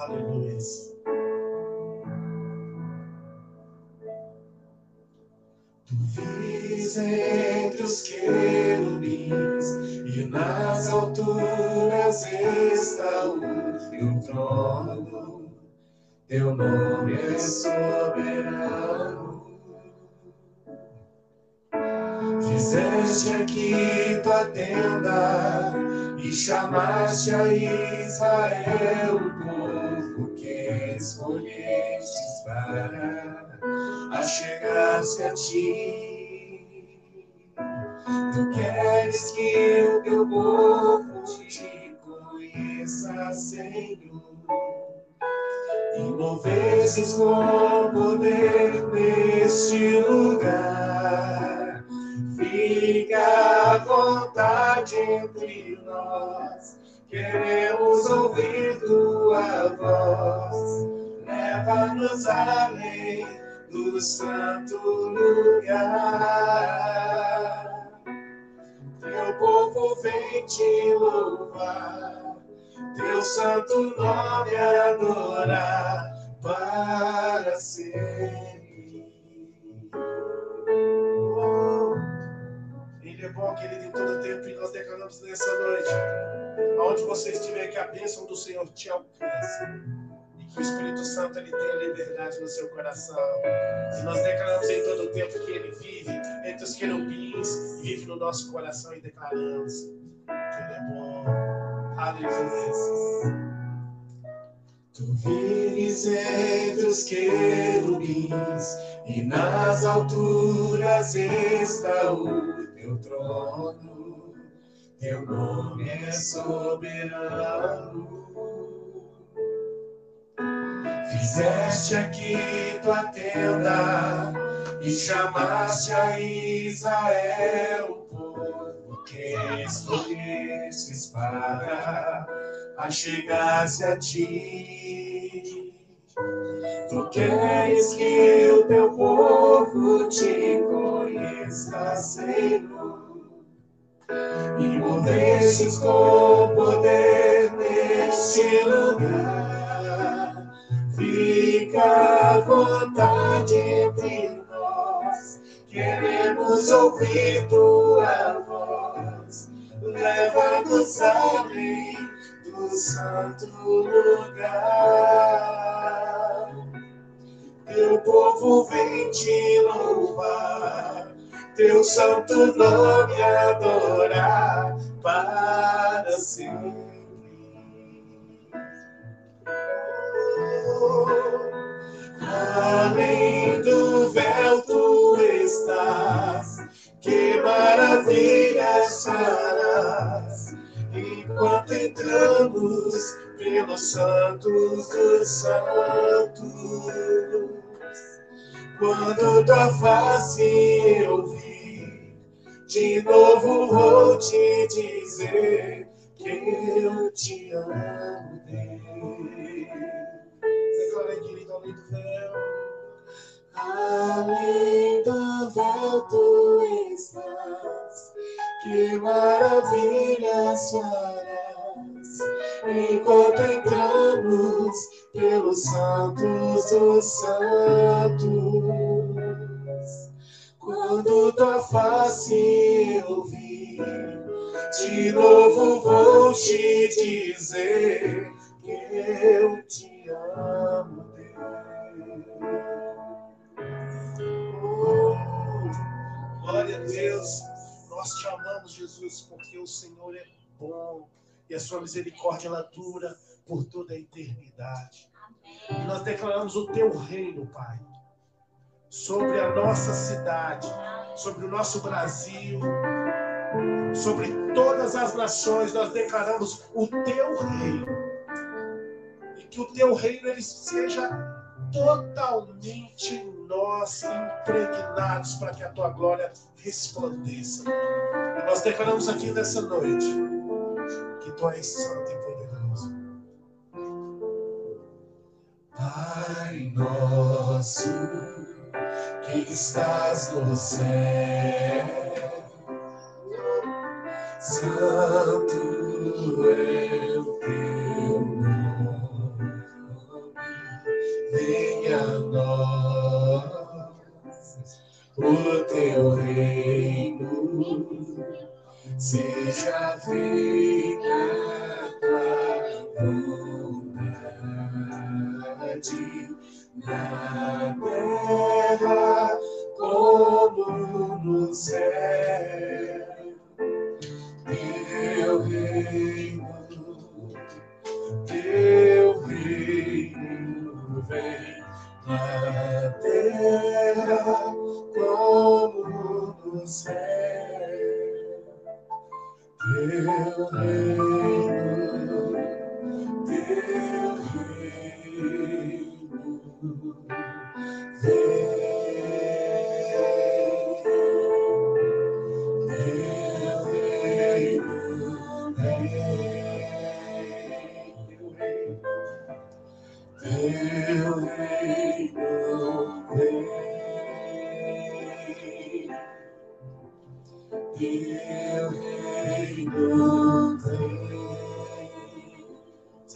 Aleluia. Tu vives entre os querubins e nas alturas está o teu trono. Teu nome é soberano. Fizeste aqui tua tenda e chamaste a Israel, que escolhestes para achegar-se a ti. Tu queres que o teu povo te conheça, Senhor, e movesses com poder neste lugar. Fica à vontade entre nós, queremos ouvir tua voz. Leva-nos além do santo lugar. Teu povo vem te louvar, teu santo nome adorar para sempre. Oh, é bom, querido, em todo tempo, e nós declaramos nessa noite, aonde você estiver, que a bênção do Senhor te alcance o Espírito Santo ele tenha liberdade no seu coração. E nós declaramos em todo o tempo que ele vive entre os querubins, vive no nosso coração e declaramos que ele é bom. Aleluia. Tu vives entre os querubins e nas alturas está o teu trono. Teu nome é soberano. Fizeste aqui tua tenda e chamaste a Israel, o povo que escolhestes para achegar-se a ti. Tu queres que o teu povo te conheça, Senhor, e movestes com poder neste lugar Fica à vontade entre nós, queremos ouvir tua voz. Leva-nos além do santo lugar. Teu povo vem te louvar, teu santo nome adorar para sempre. Além do véu tu estás, que maravilhas farás, enquanto entramos pelos santos dos santos. Quando tua face eu vi, de novo vou te dizer que eu te amo, Deus além do véu. Além do véu tu estás, que maravilhas farás, enquanto entramos pelos santos dos santos. Quando tua face eu vi, de novo vou te dizer eu te amo, Deus. Oh, glória a Deus. Nós te amamos, Jesus, porque o Senhor é bom e a sua misericórdia ela dura por toda a eternidade. E nós declaramos o teu reino, Pai, sobre a nossa cidade, sobre o nosso Brasil, sobre todas as nações, nós declaramos o teu reino que o teu reino ele seja totalmente em nós, impregnados, para que a tua glória resplandeça. E nós declaramos aqui nessa noite que tu és santo e poderoso. Pai nosso que estás no céu, santo seja feita a tua vontade na terra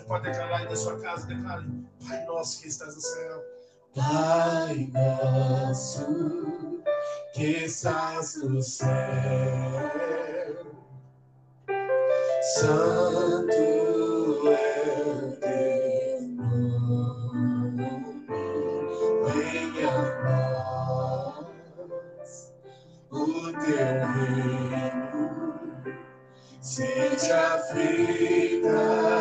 Você pode declarar aí da sua casa, declare, Pai nosso que estás no céu. Pai nosso que estás no céu, Santo é o teu nome, venha a nós o teu reino, seja feita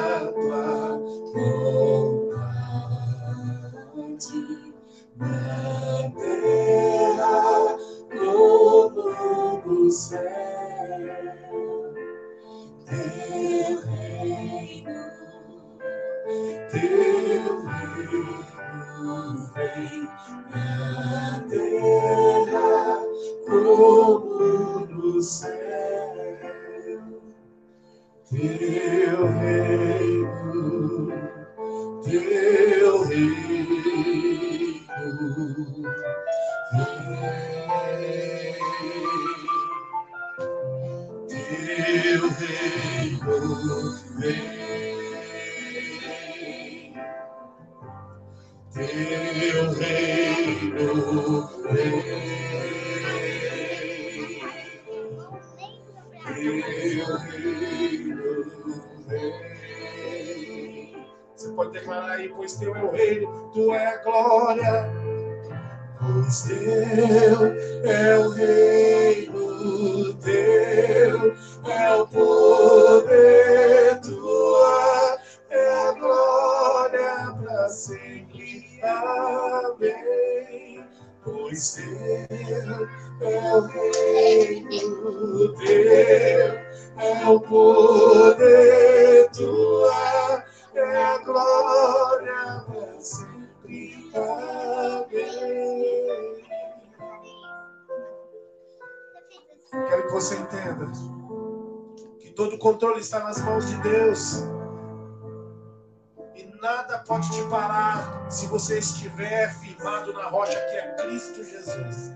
aí, pois teu é o reino, tu é a glória Pois teu é o reino, teu é o poder, tua é a glória para sempre. Amém. Pois teu é o reino, teu é o poder, tua é a glória para sempre. Amém. Quero que você entenda que todo o controle está nas mãos de Deus. E nada pode te parar se você estiver firmado na rocha que é Cristo Jesus.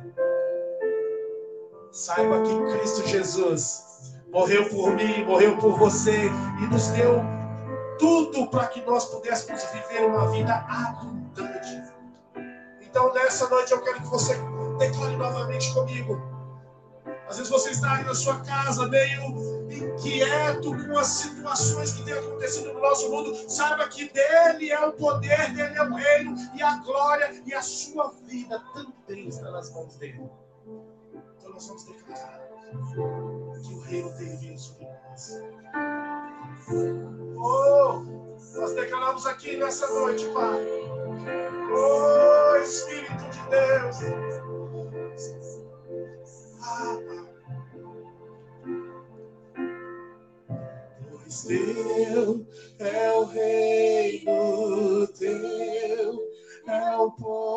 Saiba que Cristo Jesus morreu por mim, morreu por você e nos deu tudo para que nós pudéssemos viver uma vida abundante. Então, nessa noite, eu quero que você declare novamente comigo. Às vezes você está aí na sua casa meio inquieto com as situações que têm acontecido no nosso mundo. Saiba que dele é o poder, dele é o reino e a glória e a sua vida também está nas mãos dele. Então nós vamos declarar que o reino tem vindo sobre nós. Oh, nós declaramos aqui nessa noite, Pai. Oh, Espírito de Deus. Pois teu é o reino, teu é o poder,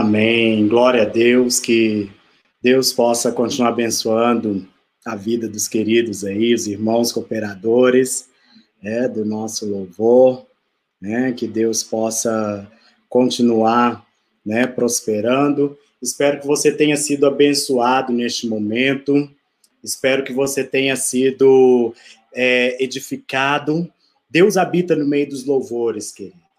Amém. Glória a Deus, que Deus possa continuar abençoando a vida dos queridos aí, os irmãos cooperadores, né, do nosso louvor, né, que Deus possa continuar, né, prosperando. Espero que você tenha sido abençoado neste momento, espero que você tenha sido é, edificado. Deus habita no meio dos louvores, querido.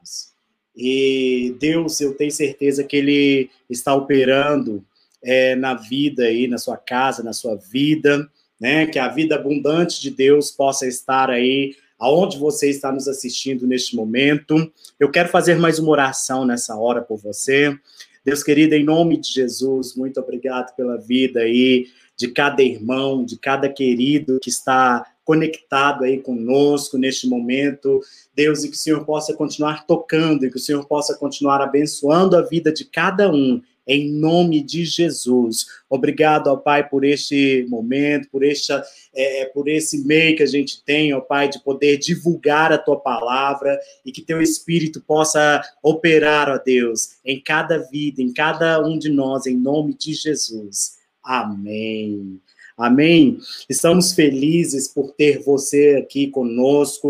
E Deus, eu tenho certeza que Ele está operando é, na vida aí, na sua casa, na sua vida, né? Que a vida abundante de Deus possa estar aí, aonde você está nos assistindo neste momento. Eu quero fazer mais uma oração nessa hora por você. Deus querido, em nome de Jesus, muito obrigado pela vida aí de cada irmão, de cada querido que está conectado aí conosco neste momento, Deus, e que o Senhor possa continuar tocando, e que o Senhor possa continuar abençoando a vida de cada um, em nome de Jesus. Obrigado, ó Pai, por este momento, por, esta, é, é, por esse meio que a gente tem, ó Pai, de poder divulgar a Tua palavra e que Teu Espírito possa operar, ó Deus, em cada vida, em cada um de nós, em nome de Jesus. Amém. Amém? Estamos felizes por ter você aqui conosco,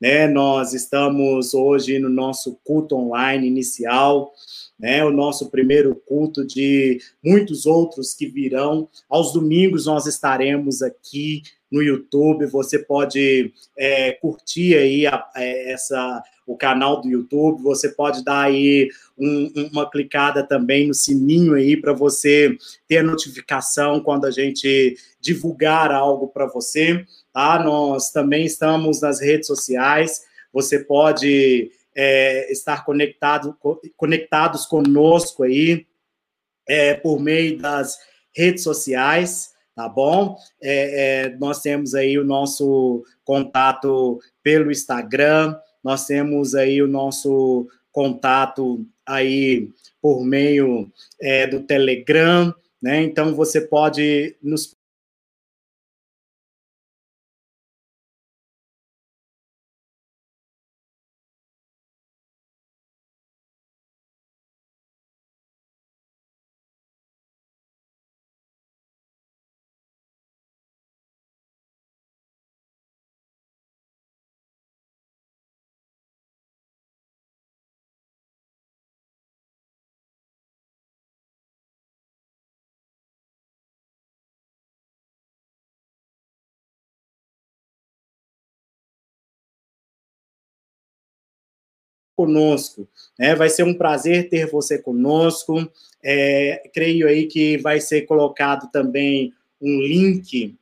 né? Nós estamos hoje no nosso culto online inicial, né? O nosso primeiro culto de muitos outros que virão. Aos domingos nós estaremos aqui no YouTube. Você pode é, curtir aí a, a, é, essa o canal do YouTube. Você pode dar aí um, uma clicada também no sininho aí para você ter notificação quando a gente divulgar algo para você. Tá? Nós também estamos nas redes sociais. Você pode é, estar conectado, conectados conosco aí é, por meio das redes sociais tá bom? É, é, nós temos aí o nosso contato pelo Instagram, nós temos aí o nosso contato aí por meio é, do Telegram, né? Então você pode nos conosco. Né? Vai ser um prazer ter você conosco. É, creio aí que vai ser colocado também um link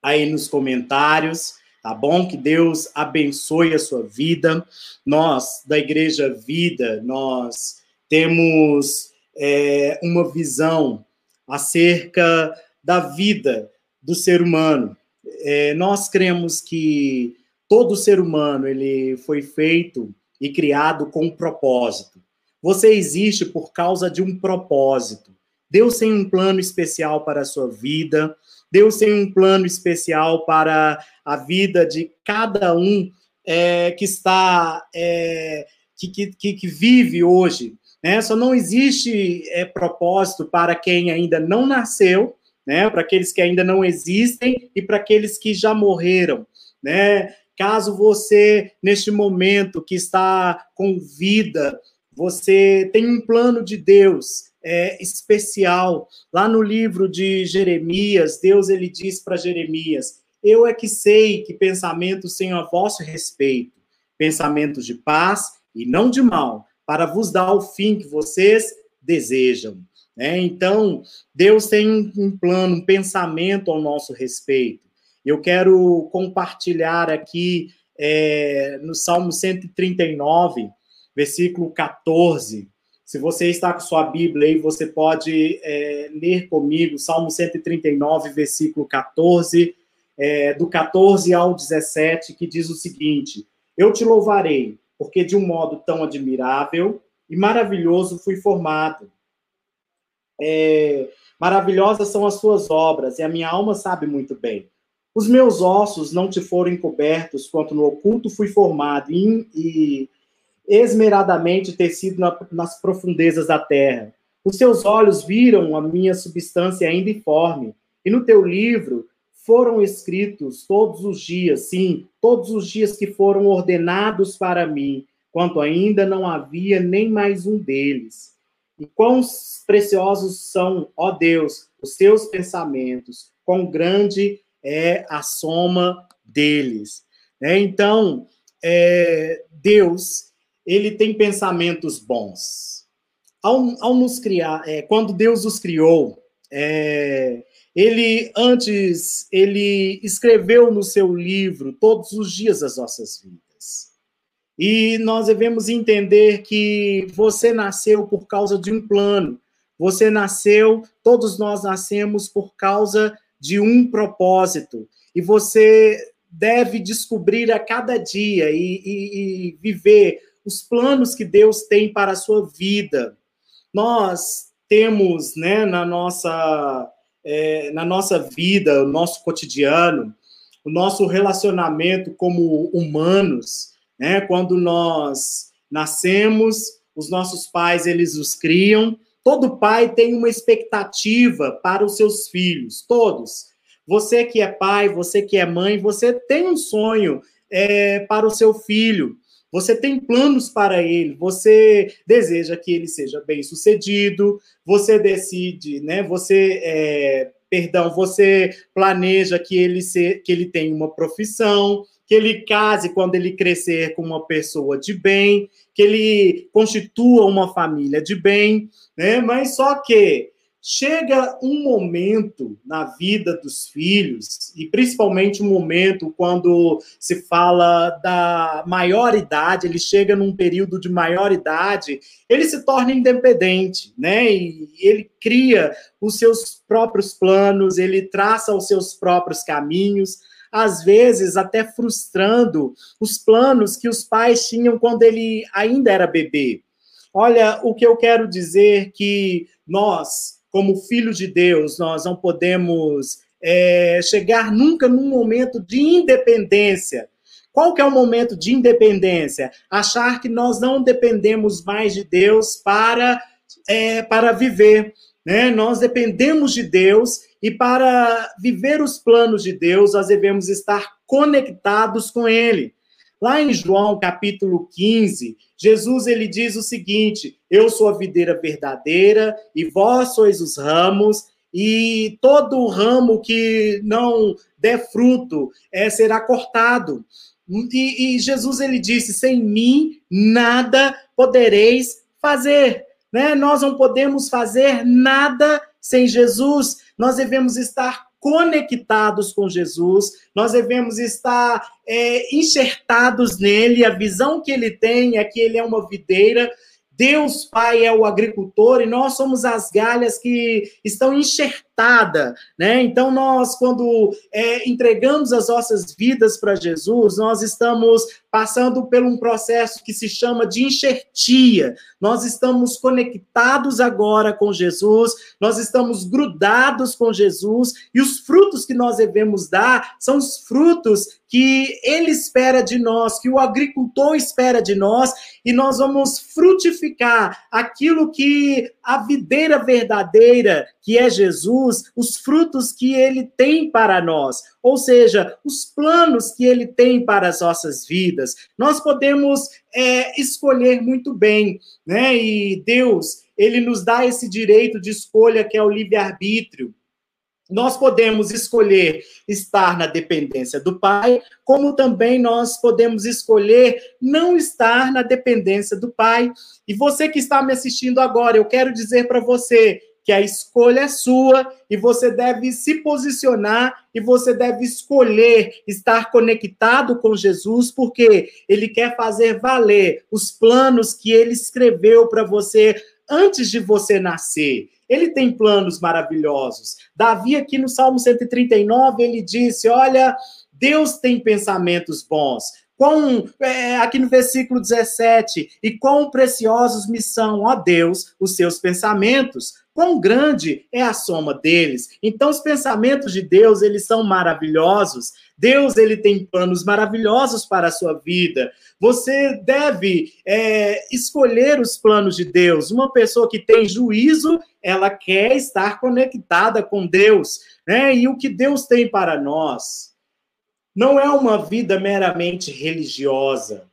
aí nos comentários, tá bom? Que Deus abençoe a sua vida. Nós, da Igreja Vida, nós temos é, uma visão acerca da vida do ser humano. É, nós cremos que todo ser humano ele foi feito e criado com propósito. Você existe por causa de um propósito. Deus tem um plano especial para a sua vida, Deus tem um plano especial para a vida de cada um é, que está, é, que, que, que, vive hoje. Né? Só não existe é, propósito para quem ainda não nasceu, né? para aqueles que ainda não existem e para aqueles que já morreram. Né? Caso você, neste momento que está com vida, você tem um plano de Deus é, especial. Lá no livro de Jeremias, Deus ele diz para Jeremias: Eu é que sei que pensamentos tenho a vosso respeito, pensamentos de paz e não de mal, para vos dar o fim que vocês desejam. É, então, Deus tem um plano, um pensamento ao nosso respeito. Eu quero compartilhar aqui é, no Salmo 139, versículo 14. Se você está com sua Bíblia aí, você pode é, ler comigo, Salmo 139, versículo 14, é, do 14 ao 17, que diz o seguinte: Eu te louvarei, porque de um modo tão admirável e maravilhoso fui formado. É, maravilhosas são as suas obras, e a minha alma sabe muito bem. Os meus ossos não te foram encobertos, quanto no oculto fui formado, e, e esmeradamente tecido na, nas profundezas da terra. Os teus olhos viram a minha substância ainda informe, e no teu livro foram escritos todos os dias, sim, todos os dias que foram ordenados para mim, quanto ainda não havia nem mais um deles. E quão preciosos são, ó Deus, os teus pensamentos, quão grande é a soma deles. É, então, é, Deus, ele tem pensamentos bons. Ao, ao nos criar, é, quando Deus os criou, é, ele antes ele escreveu no seu livro todos os dias das nossas vidas. E nós devemos entender que você nasceu por causa de um plano. Você nasceu, todos nós nascemos por causa de um propósito. E você deve descobrir a cada dia e, e, e viver os planos que Deus tem para a sua vida. Nós temos, né, na nossa é, na nossa vida, o nosso cotidiano, o nosso relacionamento como humanos, né? Quando nós nascemos, os nossos pais eles os criam. Todo pai tem uma expectativa para os seus filhos, todos. Você que é pai, você que é mãe, você tem um sonho é, para o seu filho. Você tem planos para ele, você deseja que ele seja bem sucedido, você decide, né? Você, é, perdão, você planeja que ele, se, que ele tenha uma profissão, que ele case quando ele crescer com uma pessoa de bem, que ele constitua uma família de bem, né? Mas só que chega um momento na vida dos filhos, e principalmente um momento quando se fala da maioridade, ele chega num período de maioridade, ele se torna independente, né? E ele cria os seus próprios planos, ele traça os seus próprios caminhos, às vezes até frustrando os planos que os pais tinham quando ele ainda era bebê. Olha, o que eu quero dizer que nós como filhos de Deus, nós não podemos é, chegar nunca num momento de independência. Qual que é o momento de independência? Achar que nós não dependemos mais de Deus para, é, para viver. Né? Nós dependemos de Deus e para viver os planos de Deus, nós devemos estar conectados com Ele. Lá em João capítulo 15, Jesus ele diz o seguinte: Eu sou a videira verdadeira e vós sois os ramos, e todo ramo que não der fruto é, será cortado. E, e Jesus ele disse: Sem mim nada podereis fazer. Né? Nós não podemos fazer nada sem Jesus. Nós devemos estar conectados com Jesus, nós devemos estar é, enxertados nele. A visão que ele tem é que ele é uma videira Deus Pai é o agricultor e nós somos as galhas que estão enxertadas, né? Então nós, quando é, entregamos as nossas vidas para Jesus, nós estamos passando por um processo que se chama de enxertia. Nós estamos conectados agora com Jesus, nós estamos grudados com Jesus e os frutos que nós devemos dar são os frutos que ele espera de nós, que o agricultor espera de nós, e nós vamos frutificar aquilo que a videira verdadeira, que é Jesus, os frutos que ele tem para nós, ou seja, os planos que ele tem para as nossas vidas. Nós podemos é, escolher muito bem, né? E Deus, ele nos dá esse direito de escolha que é o livre-arbítrio. Nós podemos escolher estar na dependência do Pai, como também nós podemos escolher não estar na dependência do Pai. E você que está me assistindo agora, eu quero dizer para você que a escolha é sua e você deve se posicionar e você deve escolher estar conectado com Jesus, porque ele quer fazer valer os planos que ele escreveu para você antes de você nascer. Ele tem planos maravilhosos. Davi, aqui no Salmo 139, ele disse: Olha, Deus tem pensamentos bons. quão, é, aqui no versículo 17, e quão preciosos me são, ó Deus, os seus pensamentos, quão grande é a soma deles. Então, os pensamentos de Deus, eles são maravilhosos. Deus, ele tem planos maravilhosos para a sua vida. Você deve é, escolher os planos de Deus. Uma pessoa que tem juízo, ela quer estar conectada com Deus, né? E o que Deus tem para nós não é uma vida meramente religiosa,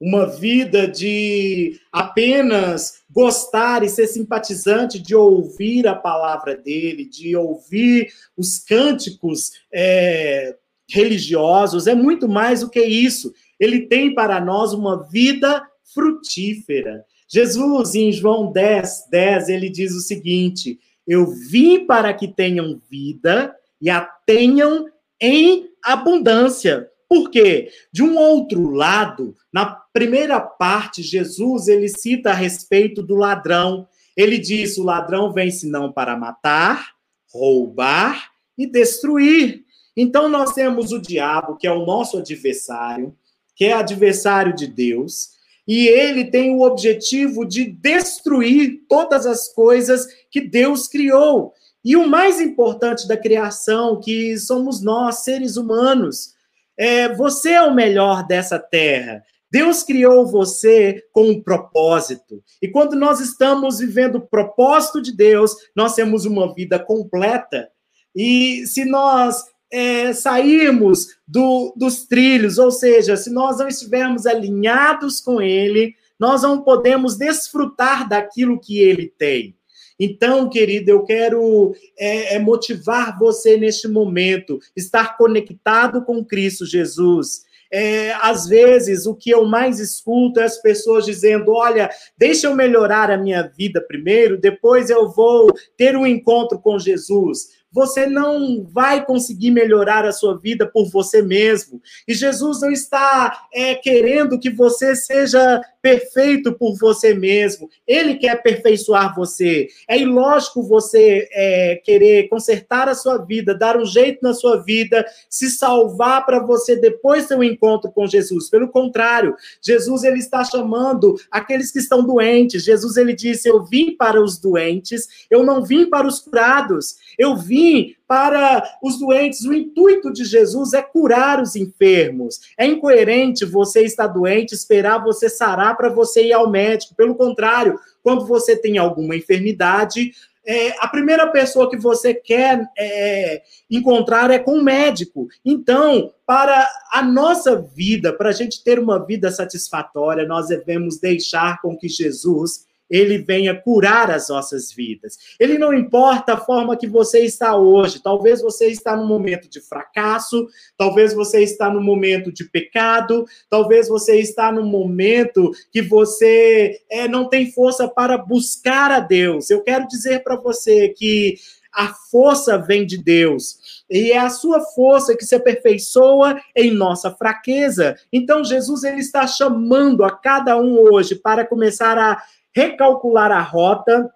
uma vida de apenas gostar e ser simpatizante de ouvir a palavra dele, de ouvir os cânticos é, religiosos, é muito mais do que isso. Ele tem para nós uma vida frutífera. Jesus, em João 10, 10, ele diz o seguinte: Eu vim para que tenham vida e a tenham em abundância. Por quê? De um outro lado, na primeira parte, Jesus ele cita a respeito do ladrão. Ele diz: o ladrão vem senão para matar, roubar e destruir. Então nós temos o diabo, que é o nosso adversário, que é adversário de Deus, e ele tem o objetivo de destruir todas as coisas que Deus criou. E o mais importante da criação, que somos nós, seres humanos, é, você é o melhor dessa terra. Deus criou você com um propósito. E quando nós estamos vivendo o propósito de Deus, nós temos uma vida completa. E se nós é, sairmos do, dos trilhos, ou seja, se nós não estivermos alinhados com Ele, nós não podemos desfrutar daquilo que Ele tem. Então, querido, eu quero é, é, motivar você neste momento, estar conectado com Cristo Jesus. É, às vezes, o que eu mais escuto é as pessoas dizendo: olha, deixa eu melhorar a minha vida primeiro, depois eu vou ter um encontro com Jesus você não vai conseguir melhorar a sua vida por você mesmo. E Jesus não está é, querendo que você seja perfeito por você mesmo. Ele quer aperfeiçoar você. É ilógico você é, querer consertar a sua vida, dar um jeito na sua vida, se salvar para você depois um encontro com Jesus. Pelo contrário, Jesus ele está chamando aqueles que estão doentes. Jesus ele disse: "Eu vim para os doentes, eu não vim para os curados. Eu vim para os doentes. O intuito de Jesus é curar os enfermos. É incoerente você estar doente, esperar você sarar para você ir ao médico. Pelo contrário, quando você tem alguma enfermidade, é, a primeira pessoa que você quer é, encontrar é com o médico. Então, para a nossa vida, para a gente ter uma vida satisfatória, nós devemos deixar com que Jesus ele venha curar as nossas vidas. Ele não importa a forma que você está hoje. Talvez você está no momento de fracasso, talvez você está no momento de pecado, talvez você está no momento que você é, não tem força para buscar a Deus. Eu quero dizer para você que a força vem de Deus. E é a sua força que se aperfeiçoa em nossa fraqueza. Então, Jesus ele está chamando a cada um hoje para começar a recalcular a rota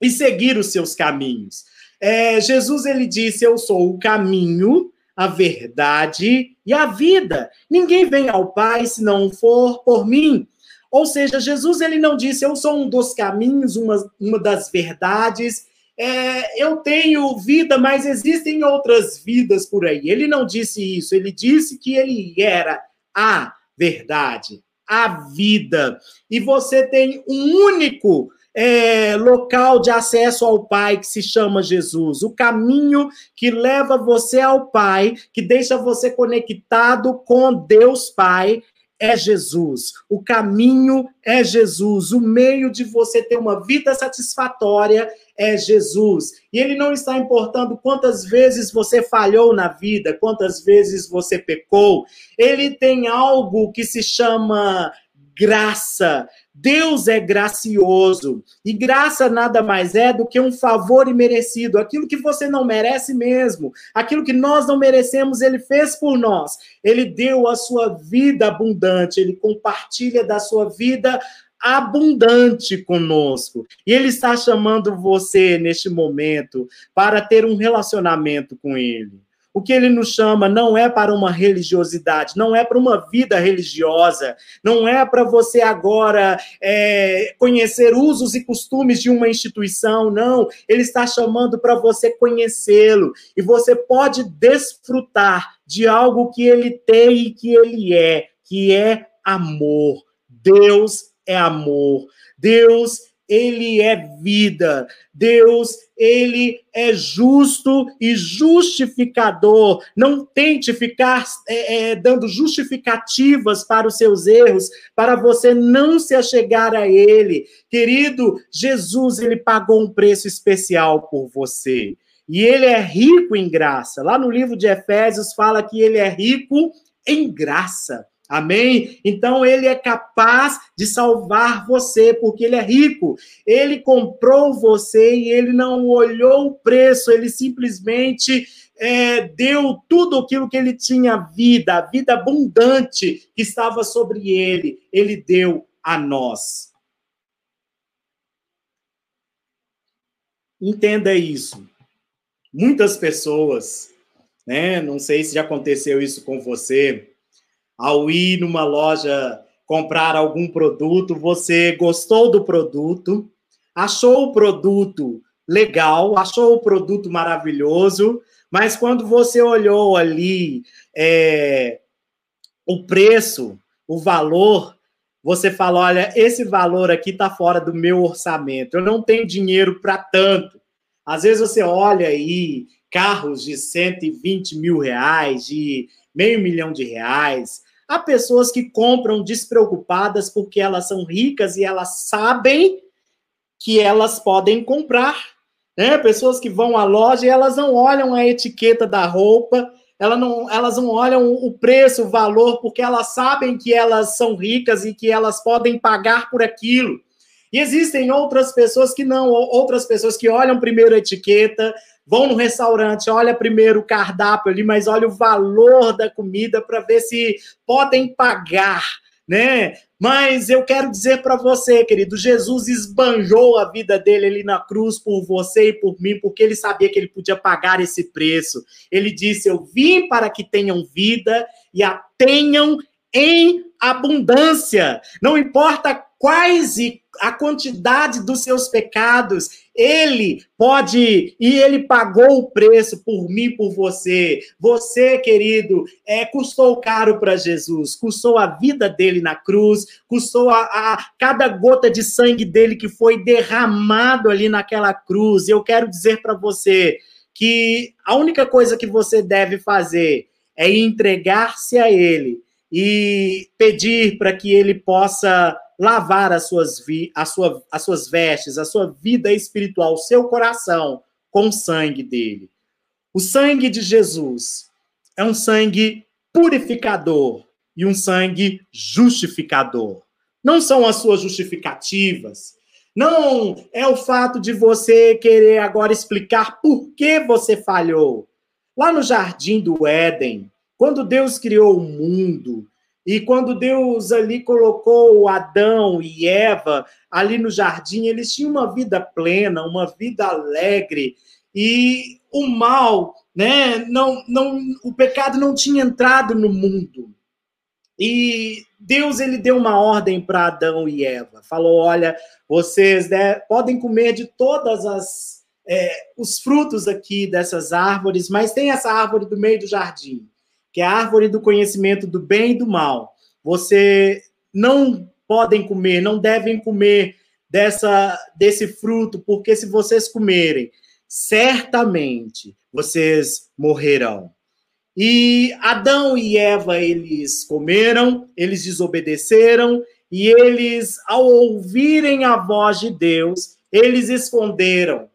e seguir os seus caminhos. É, Jesus ele disse: Eu sou o caminho, a verdade e a vida. Ninguém vem ao Pai se não for por mim. Ou seja, Jesus ele não disse: Eu sou um dos caminhos, uma, uma das verdades. É, eu tenho vida, mas existem outras vidas por aí. Ele não disse isso. Ele disse que ele era a verdade a vida. E você tem um único é, local de acesso ao Pai que se chama Jesus. O caminho que leva você ao Pai, que deixa você conectado com Deus Pai, é Jesus. O caminho é Jesus. O meio de você ter uma vida satisfatória é Jesus. E ele não está importando quantas vezes você falhou na vida, quantas vezes você pecou. Ele tem algo que se chama graça. Deus é gracioso. E graça nada mais é do que um favor imerecido. Aquilo que você não merece mesmo. Aquilo que nós não merecemos, ele fez por nós. Ele deu a sua vida abundante. Ele compartilha da sua vida abundante conosco. E Ele está chamando você neste momento para ter um relacionamento com Ele. O que ele nos chama não é para uma religiosidade, não é para uma vida religiosa, não é para você agora é, conhecer usos e costumes de uma instituição, não. Ele está chamando para você conhecê-lo e você pode desfrutar de algo que ele tem e que ele é, que é amor. Deus é amor. Deus ele é vida. Deus, ele é justo e justificador. Não tente ficar é, é, dando justificativas para os seus erros, para você não se achegar a ele. Querido, Jesus, ele pagou um preço especial por você. E ele é rico em graça. Lá no livro de Efésios fala que ele é rico em graça. Amém? Então ele é capaz de salvar você, porque ele é rico. Ele comprou você e ele não olhou o preço, ele simplesmente é, deu tudo aquilo que ele tinha vida, a vida abundante que estava sobre ele, ele deu a nós. Entenda isso. Muitas pessoas, né? Não sei se já aconteceu isso com você ao ir numa loja comprar algum produto, você gostou do produto, achou o produto legal, achou o produto maravilhoso, mas quando você olhou ali é, o preço, o valor, você fala: olha, esse valor aqui está fora do meu orçamento, eu não tenho dinheiro para tanto. Às vezes você olha aí carros de 120 mil reais, de meio milhão de reais, Há pessoas que compram despreocupadas porque elas são ricas e elas sabem que elas podem comprar. Né? Pessoas que vão à loja e elas não olham a etiqueta da roupa, elas não, elas não olham o preço, o valor, porque elas sabem que elas são ricas e que elas podem pagar por aquilo. E existem outras pessoas que não, outras pessoas que olham primeiro a etiqueta, vão no restaurante, olha primeiro o cardápio ali, mas olha o valor da comida para ver se podem pagar, né? Mas eu quero dizer para você, querido, Jesus esbanjou a vida dele ali na cruz por você e por mim, porque ele sabia que ele podia pagar esse preço. Ele disse: Eu vim para que tenham vida e a tenham em abundância. Não importa quais e a quantidade dos seus pecados, ele pode e ele pagou o preço por mim, por você. Você, querido, é custou caro para Jesus, custou a vida dele na cruz, custou a, a, cada gota de sangue dele que foi derramado ali naquela cruz. Eu quero dizer para você que a única coisa que você deve fazer é entregar-se a ele e pedir para que ele possa lavar as suas, vi, a sua, as suas vestes, a sua vida espiritual, o seu coração com o sangue dele. O sangue de Jesus é um sangue purificador e um sangue justificador. Não são as suas justificativas. Não é o fato de você querer agora explicar por que você falhou. Lá no jardim do Éden, quando Deus criou o mundo, e quando Deus ali colocou Adão e Eva ali no jardim, eles tinham uma vida plena, uma vida alegre, e o mal, né, não, não, o pecado não tinha entrado no mundo. E Deus ele deu uma ordem para Adão e Eva. Falou: olha, vocês né, podem comer de todas as é, os frutos aqui dessas árvores, mas tem essa árvore do meio do jardim que é a árvore do conhecimento do bem e do mal. Você não podem comer, não devem comer dessa desse fruto, porque se vocês comerem, certamente vocês morrerão. E Adão e Eva, eles comeram, eles desobedeceram, e eles, ao ouvirem a voz de Deus, eles esconderam.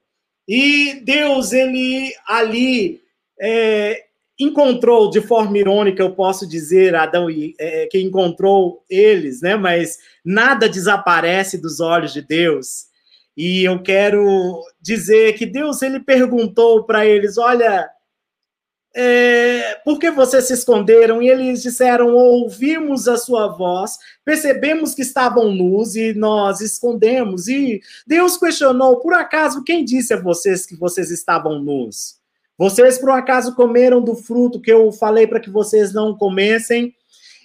E Deus, ele ali, é, encontrou de forma irônica, eu posso dizer, Adão e é, que encontrou eles, né? Mas nada desaparece dos olhos de Deus. E eu quero dizer que Deus ele perguntou para eles, olha, é, por que vocês se esconderam? E eles disseram: ouvimos a sua voz, percebemos que estavam nus e nós escondemos. E Deus questionou: por acaso quem disse a vocês que vocês estavam nus? Vocês por um acaso comeram do fruto que eu falei para que vocês não comessem?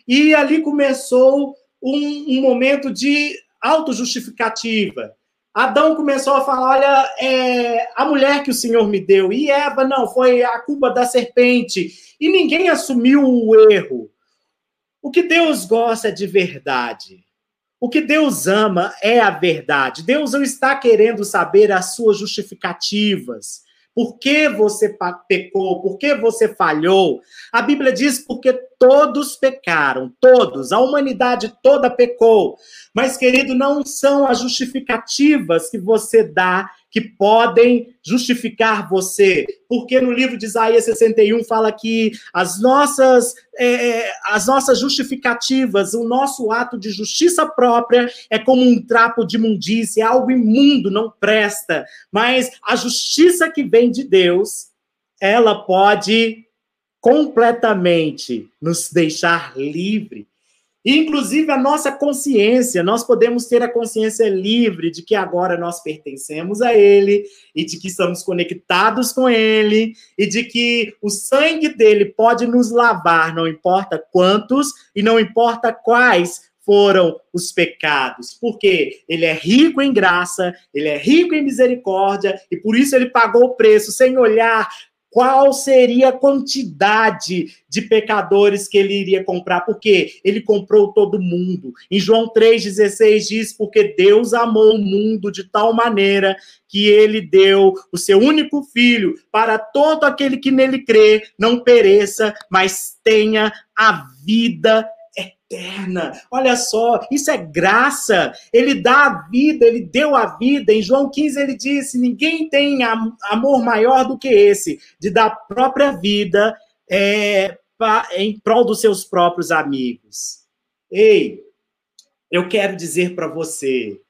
E ali começou um, um momento de autojustificativa. Adão começou a falar: olha, é, a mulher que o Senhor me deu, e Eva, não, foi a culpa da serpente. E ninguém assumiu o erro. O que Deus gosta é de verdade. O que Deus ama é a verdade. Deus não está querendo saber as suas justificativas. Por que você pecou? Por que você falhou? A Bíblia diz porque todos pecaram, todos, a humanidade toda pecou. Mas, querido, não são as justificativas que você dá que podem justificar você. Porque no livro de Isaías 61 fala que as nossas, é, é, as nossas justificativas, o nosso ato de justiça própria é como um trapo de imundície, é algo imundo, não presta. Mas a justiça que vem de Deus, ela pode completamente nos deixar livre Inclusive a nossa consciência, nós podemos ter a consciência livre de que agora nós pertencemos a Ele e de que estamos conectados com Ele e de que o sangue dele pode nos lavar, não importa quantos e não importa quais foram os pecados, porque ele é rico em graça, ele é rico em misericórdia e por isso ele pagou o preço sem olhar qual seria a quantidade de pecadores que ele iria comprar, porque ele comprou todo mundo. Em João 3,16 diz: Porque Deus amou o mundo de tal maneira que ele deu o seu único filho para todo aquele que nele crê, não pereça, mas tenha a vida eterna. Olha só, isso é graça. Ele dá a vida, ele deu a vida. Em João 15 ele disse: ninguém tem amor maior do que esse, de dar a própria vida é, em prol dos seus próprios amigos. Ei, eu quero dizer para você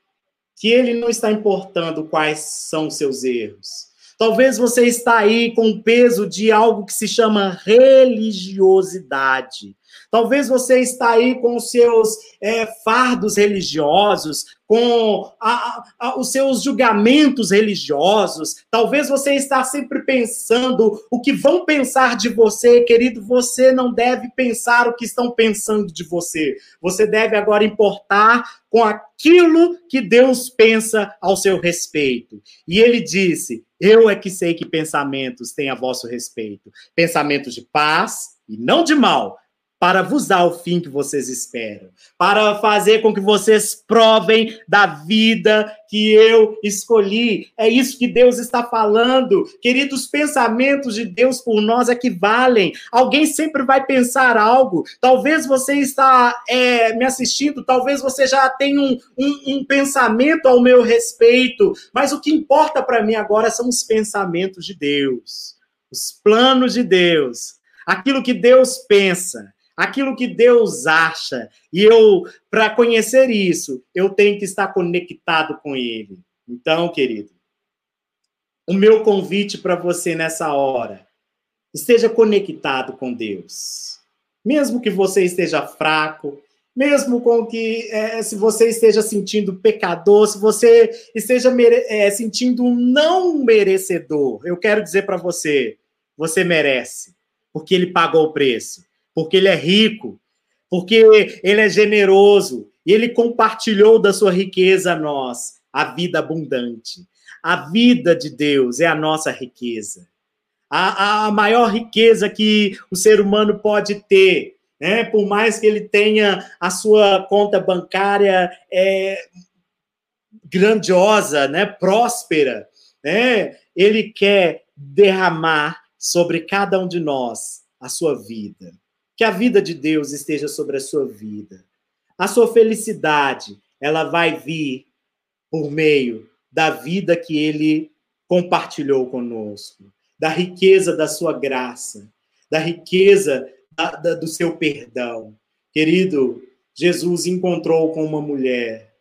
que ele não está importando quais são os seus erros. Talvez você está aí com o peso de algo que se chama religiosidade. Talvez você está aí com os seus é, fardos religiosos, com a, a, os seus julgamentos religiosos. Talvez você está sempre pensando o que vão pensar de você, querido. Você não deve pensar o que estão pensando de você. Você deve agora importar com aquilo que Deus pensa ao seu respeito. E ele disse: Eu é que sei que pensamentos têm a vosso respeito, pensamentos de paz e não de mal para vos dar o fim que vocês esperam, para fazer com que vocês provem da vida que eu escolhi. É isso que Deus está falando. Queridos, pensamentos de Deus por nós é que valem. Alguém sempre vai pensar algo. Talvez você está é, me assistindo, talvez você já tenha um, um, um pensamento ao meu respeito, mas o que importa para mim agora são os pensamentos de Deus, os planos de Deus, aquilo que Deus pensa aquilo que Deus acha. E eu, para conhecer isso, eu tenho que estar conectado com Ele. Então, querido, o meu convite para você nessa hora, esteja conectado com Deus. Mesmo que você esteja fraco, mesmo com que é, se você esteja sentindo pecador, se você esteja é, sentindo um não merecedor, eu quero dizer para você, você merece, porque ele pagou o preço porque ele é rico, porque ele é generoso e ele compartilhou da sua riqueza a nós, a vida abundante. A vida de Deus é a nossa riqueza. A, a maior riqueza que o ser humano pode ter, né? por mais que ele tenha a sua conta bancária é, grandiosa, né? próspera, né? ele quer derramar sobre cada um de nós a sua vida. Que a vida de Deus esteja sobre a sua vida. A sua felicidade, ela vai vir por meio da vida que ele compartilhou conosco, da riqueza da sua graça, da riqueza da, da, do seu perdão. Querido, Jesus encontrou com uma mulher,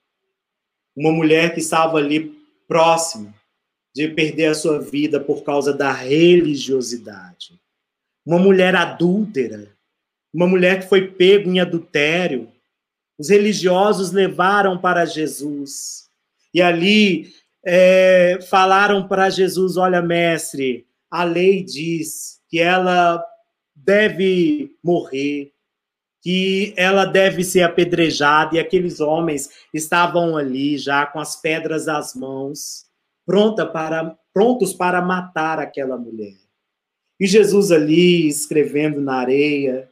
uma mulher que estava ali próxima de perder a sua vida por causa da religiosidade. Uma mulher adúltera, uma mulher que foi pego em adultério. Os religiosos levaram para Jesus. E ali é, falaram para Jesus: Olha, mestre, a lei diz que ela deve morrer, que ela deve ser apedrejada, e aqueles homens estavam ali já com as pedras às mãos, pronta para, prontos para matar aquela mulher. E Jesus ali escrevendo na areia,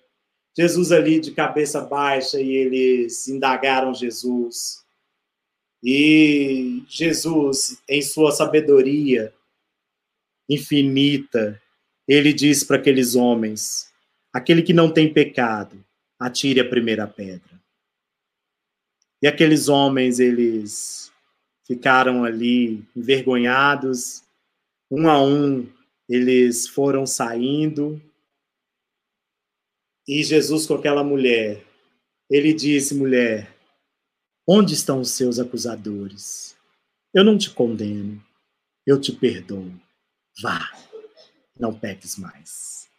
Jesus ali de cabeça baixa, e eles indagaram Jesus. E Jesus, em sua sabedoria infinita, ele diz para aqueles homens: aquele que não tem pecado, atire a primeira pedra. E aqueles homens, eles ficaram ali envergonhados, um a um, eles foram saindo. E Jesus com aquela mulher, ele disse: mulher, onde estão os seus acusadores? Eu não te condeno, eu te perdoo. Vá, não peques mais.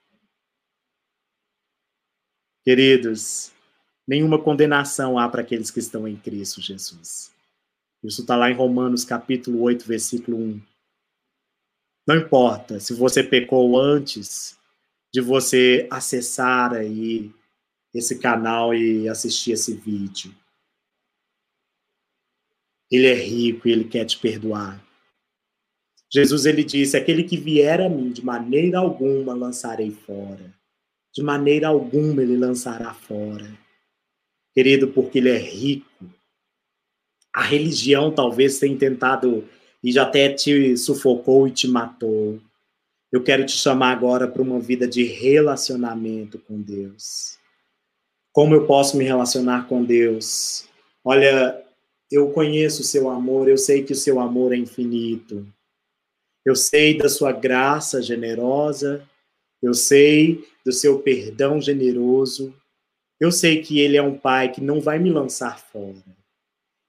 Queridos, nenhuma condenação há para aqueles que estão em Cristo Jesus. Isso está lá em Romanos capítulo 8, versículo 1. Não importa se você pecou antes de você acessar aí esse canal e assistir esse vídeo. Ele é rico e ele quer te perdoar. Jesus ele disse: "Aquele que vier a mim, de maneira alguma lançarei fora" de maneira alguma ele lançará fora. Querido, porque ele é rico. A religião talvez tenha tentado e já até te sufocou e te matou. Eu quero te chamar agora para uma vida de relacionamento com Deus. Como eu posso me relacionar com Deus? Olha, eu conheço o seu amor, eu sei que o seu amor é infinito. Eu sei da sua graça generosa, eu sei do seu perdão generoso. Eu sei que Ele é um Pai que não vai me lançar fora.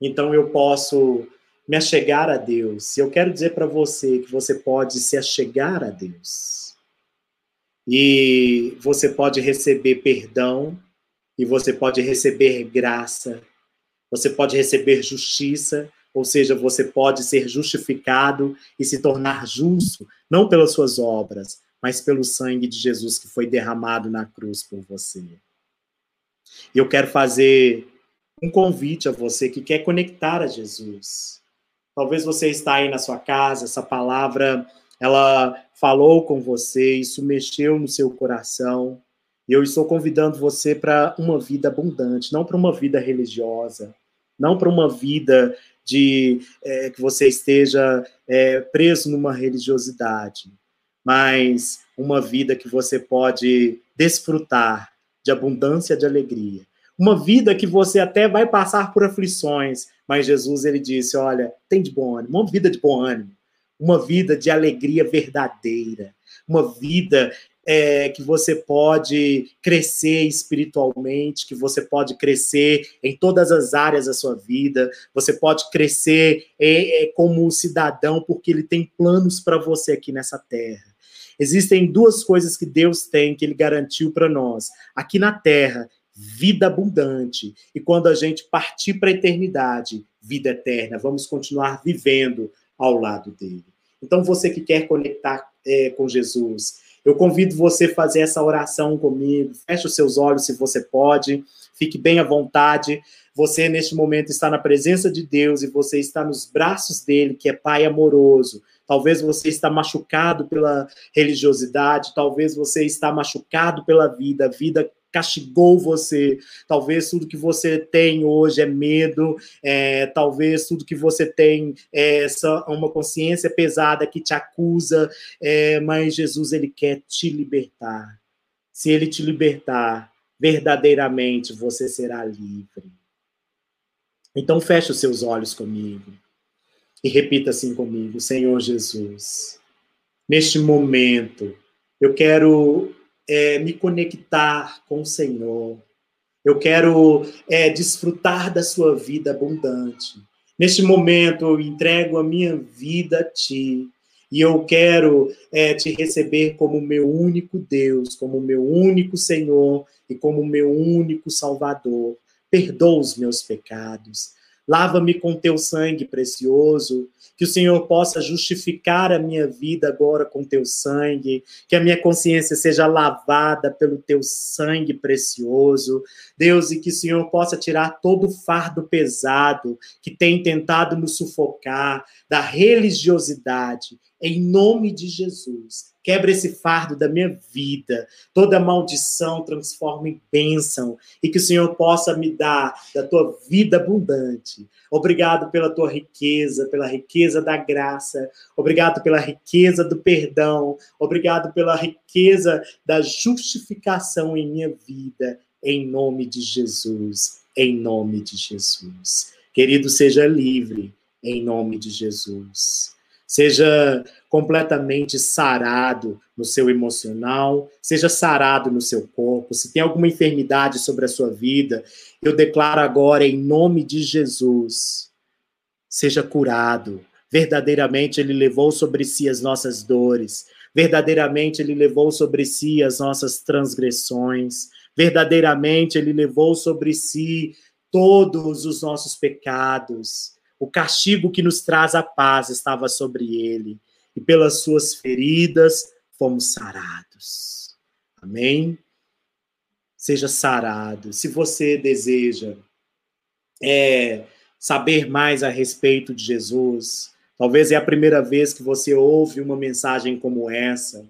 Então eu posso me achegar a Deus. Eu quero dizer para você que você pode se achegar a Deus. E você pode receber perdão, e você pode receber graça, você pode receber justiça, ou seja, você pode ser justificado e se tornar justo, não pelas suas obras, mas pelo sangue de Jesus que foi derramado na cruz por você. E eu quero fazer um convite a você que quer conectar a Jesus. Talvez você está aí na sua casa, essa palavra ela falou com você, isso mexeu no seu coração. E eu estou convidando você para uma vida abundante, não para uma vida religiosa, não para uma vida de é, que você esteja é, preso numa religiosidade, mas uma vida que você pode desfrutar de abundância de alegria. Uma vida que você até vai passar por aflições, mas Jesus ele disse: "Olha, tem de bom ânimo, uma vida de bom ânimo, uma vida de alegria verdadeira, uma vida é, que você pode crescer espiritualmente, que você pode crescer em todas as áreas da sua vida, você pode crescer é, é, como cidadão, porque ele tem planos para você aqui nessa terra. Existem duas coisas que Deus tem, que Ele garantiu para nós. Aqui na terra, vida abundante. E quando a gente partir para a eternidade, vida eterna. Vamos continuar vivendo ao lado dele. Então, você que quer conectar é, com Jesus, eu convido você a fazer essa oração comigo. Feche os seus olhos se você pode. Fique bem à vontade. Você, neste momento, está na presença de Deus e você está nos braços dele, que é Pai amoroso Talvez você está machucado pela religiosidade, talvez você está machucado pela vida, a vida castigou você. Talvez tudo que você tem hoje é medo, é, talvez tudo que você tem é essa, uma consciência pesada que te acusa, é, mas Jesus ele quer te libertar. Se ele te libertar, verdadeiramente você será livre. Então feche os seus olhos comigo. E repita assim comigo: Senhor Jesus, neste momento, eu quero é, me conectar com o Senhor. Eu quero é, desfrutar da sua vida abundante. Neste momento, eu entrego a minha vida a Ti. E eu quero é, te receber como meu único Deus, como meu único Senhor e como meu único Salvador. Perdoa os meus pecados. Lava-me com teu sangue precioso, que o Senhor possa justificar a minha vida agora com teu sangue, que a minha consciência seja lavada pelo teu sangue precioso, Deus, e que o Senhor possa tirar todo o fardo pesado que tem tentado nos sufocar da religiosidade, em nome de Jesus. Quebra esse fardo da minha vida. Toda maldição transforma em bênção. E que o Senhor possa me dar da tua vida abundante. Obrigado pela tua riqueza, pela riqueza da graça. Obrigado pela riqueza do perdão. Obrigado pela riqueza da justificação em minha vida. Em nome de Jesus. Em nome de Jesus. Querido, seja livre. Em nome de Jesus seja completamente sarado no seu emocional, seja sarado no seu corpo. Se tem alguma enfermidade sobre a sua vida, eu declaro agora, em nome de Jesus, seja curado. Verdadeiramente, Ele levou sobre si as nossas dores, verdadeiramente, Ele levou sobre si as nossas transgressões, verdadeiramente, Ele levou sobre si todos os nossos pecados o castigo que nos traz a paz estava sobre ele, e pelas suas feridas fomos sarados. Amém? Seja sarado. Se você deseja é, saber mais a respeito de Jesus, talvez é a primeira vez que você ouve uma mensagem como essa,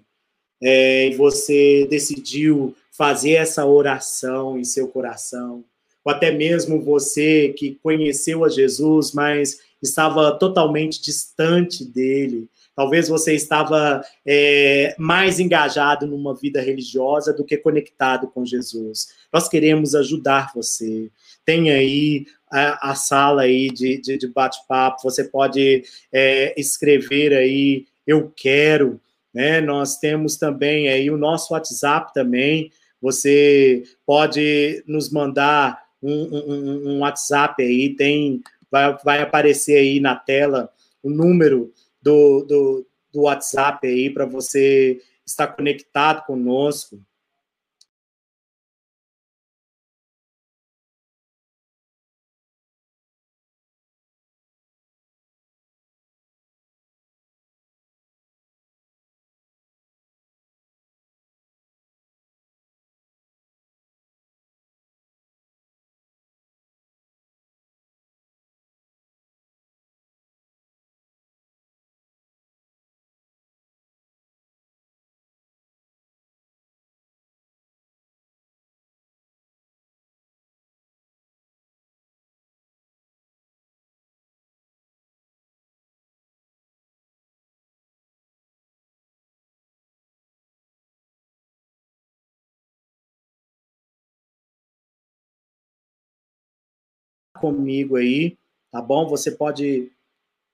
é, e você decidiu fazer essa oração em seu coração ou até mesmo você que conheceu a Jesus, mas estava totalmente distante dele. Talvez você estava é, mais engajado numa vida religiosa do que conectado com Jesus. Nós queremos ajudar você. Tem aí a, a sala aí de, de, de bate-papo. Você pode é, escrever aí eu quero. Né? Nós temos também aí o nosso WhatsApp também. Você pode nos mandar um, um, um WhatsApp aí, tem, vai, vai aparecer aí na tela o número do, do, do WhatsApp aí para você estar conectado conosco. Comigo aí, tá bom? Você pode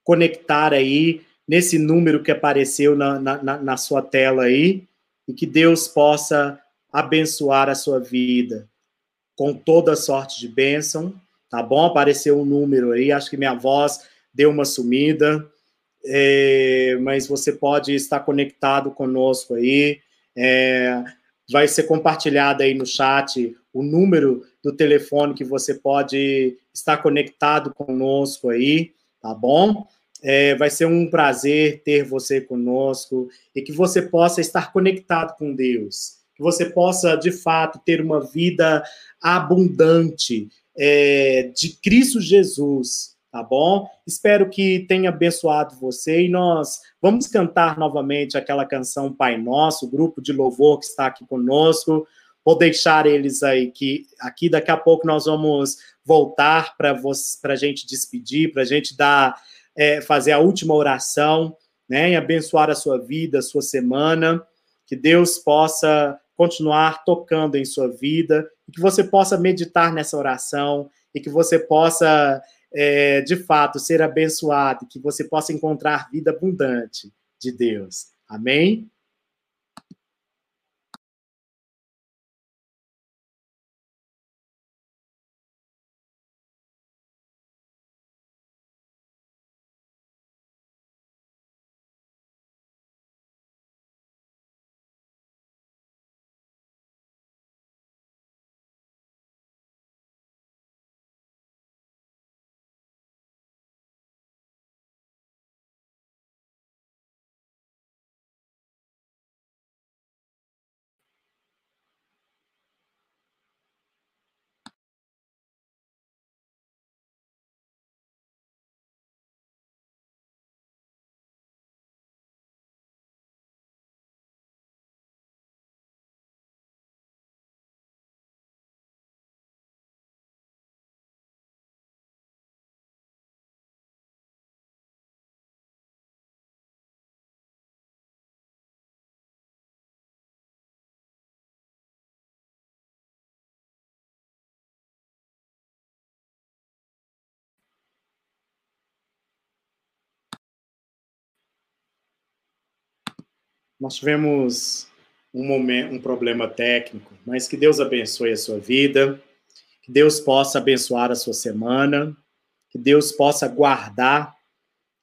conectar aí nesse número que apareceu na, na, na sua tela aí, e que Deus possa abençoar a sua vida com toda sorte de bênção, tá bom? Apareceu um número aí, acho que minha voz deu uma sumida, é, mas você pode estar conectado conosco aí. É, vai ser compartilhado aí no chat o número do telefone que você pode estar conectado conosco aí, tá bom? É, vai ser um prazer ter você conosco e que você possa estar conectado com Deus, que você possa, de fato, ter uma vida abundante é, de Cristo Jesus, tá bom? Espero que tenha abençoado você e nós vamos cantar novamente aquela canção Pai Nosso, o grupo de louvor que está aqui conosco. Vou deixar eles aí que aqui daqui a pouco nós vamos voltar para a gente despedir, para a gente dar é, fazer a última oração, né, e abençoar a sua vida, a sua semana, que Deus possa continuar tocando em sua vida, e que você possa meditar nessa oração e que você possa é, de fato ser abençoado, que você possa encontrar vida abundante de Deus. Amém? Nós tivemos um momento, um problema técnico, mas que Deus abençoe a sua vida, que Deus possa abençoar a sua semana, que Deus possa guardar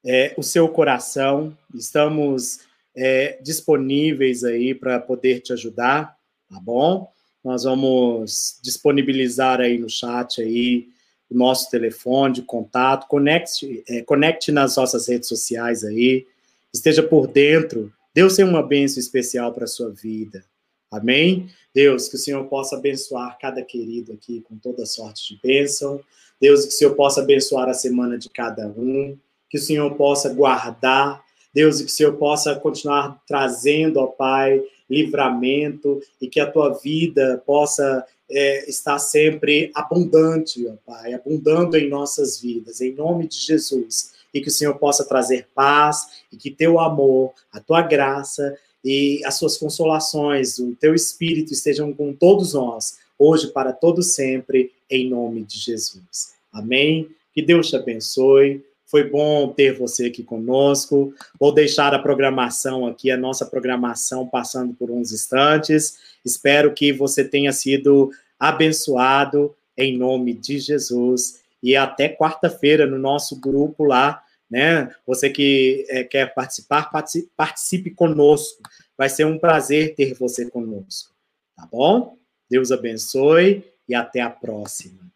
é, o seu coração. Estamos é, disponíveis aí para poder te ajudar, tá bom? Nós vamos disponibilizar aí no chat aí o nosso telefone de contato, conecte, é, conecte nas nossas redes sociais aí, esteja por dentro. Deus tem uma bênção especial para a sua vida. Amém? Deus, que o Senhor possa abençoar cada querido aqui com toda sorte de bênção. Deus, que o Senhor possa abençoar a semana de cada um. Que o Senhor possa guardar. Deus, que o Senhor possa continuar trazendo, ó Pai, livramento e que a tua vida possa é, estar sempre abundante, ó Pai, abundando em nossas vidas, em nome de Jesus. E que o Senhor possa trazer paz e que teu amor, a tua graça e as suas consolações, o teu espírito estejam com todos nós, hoje para todo sempre, em nome de Jesus. Amém. Que Deus te abençoe. Foi bom ter você aqui conosco. Vou deixar a programação aqui, a nossa programação, passando por uns instantes. Espero que você tenha sido abençoado em nome de Jesus. E até quarta-feira no nosso grupo lá, né? Você que é, quer participar, participe, participe conosco. Vai ser um prazer ter você conosco. Tá bom? Deus abençoe e até a próxima.